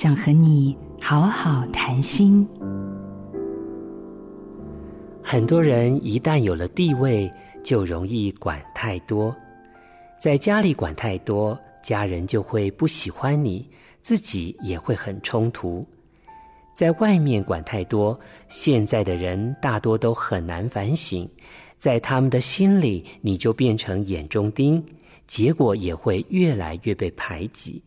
想和你好好谈心。很多人一旦有了地位，就容易管太多。在家里管太多，家人就会不喜欢你，自己也会很冲突。在外面管太多，现在的人大多都很难反省，在他们的心里，你就变成眼中钉，结果也会越来越被排挤。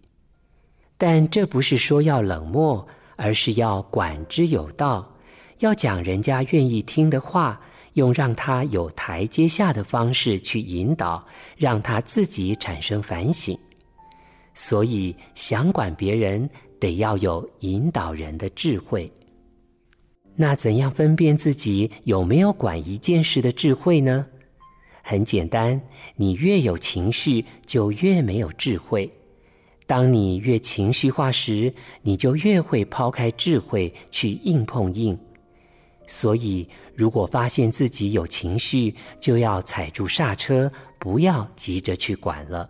但这不是说要冷漠，而是要管之有道，要讲人家愿意听的话。用让他有台阶下的方式去引导，让他自己产生反省。所以，想管别人，得要有引导人的智慧。那怎样分辨自己有没有管一件事的智慧呢？很简单，你越有情绪，就越没有智慧。当你越情绪化时，你就越会抛开智慧去硬碰硬。所以，如果发现自己有情绪，就要踩住刹车，不要急着去管了。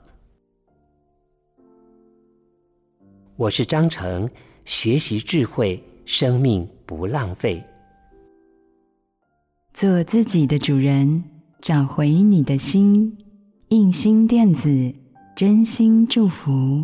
我是张成，学习智慧，生命不浪费。做自己的主人，找回你的心。印心电子，真心祝福。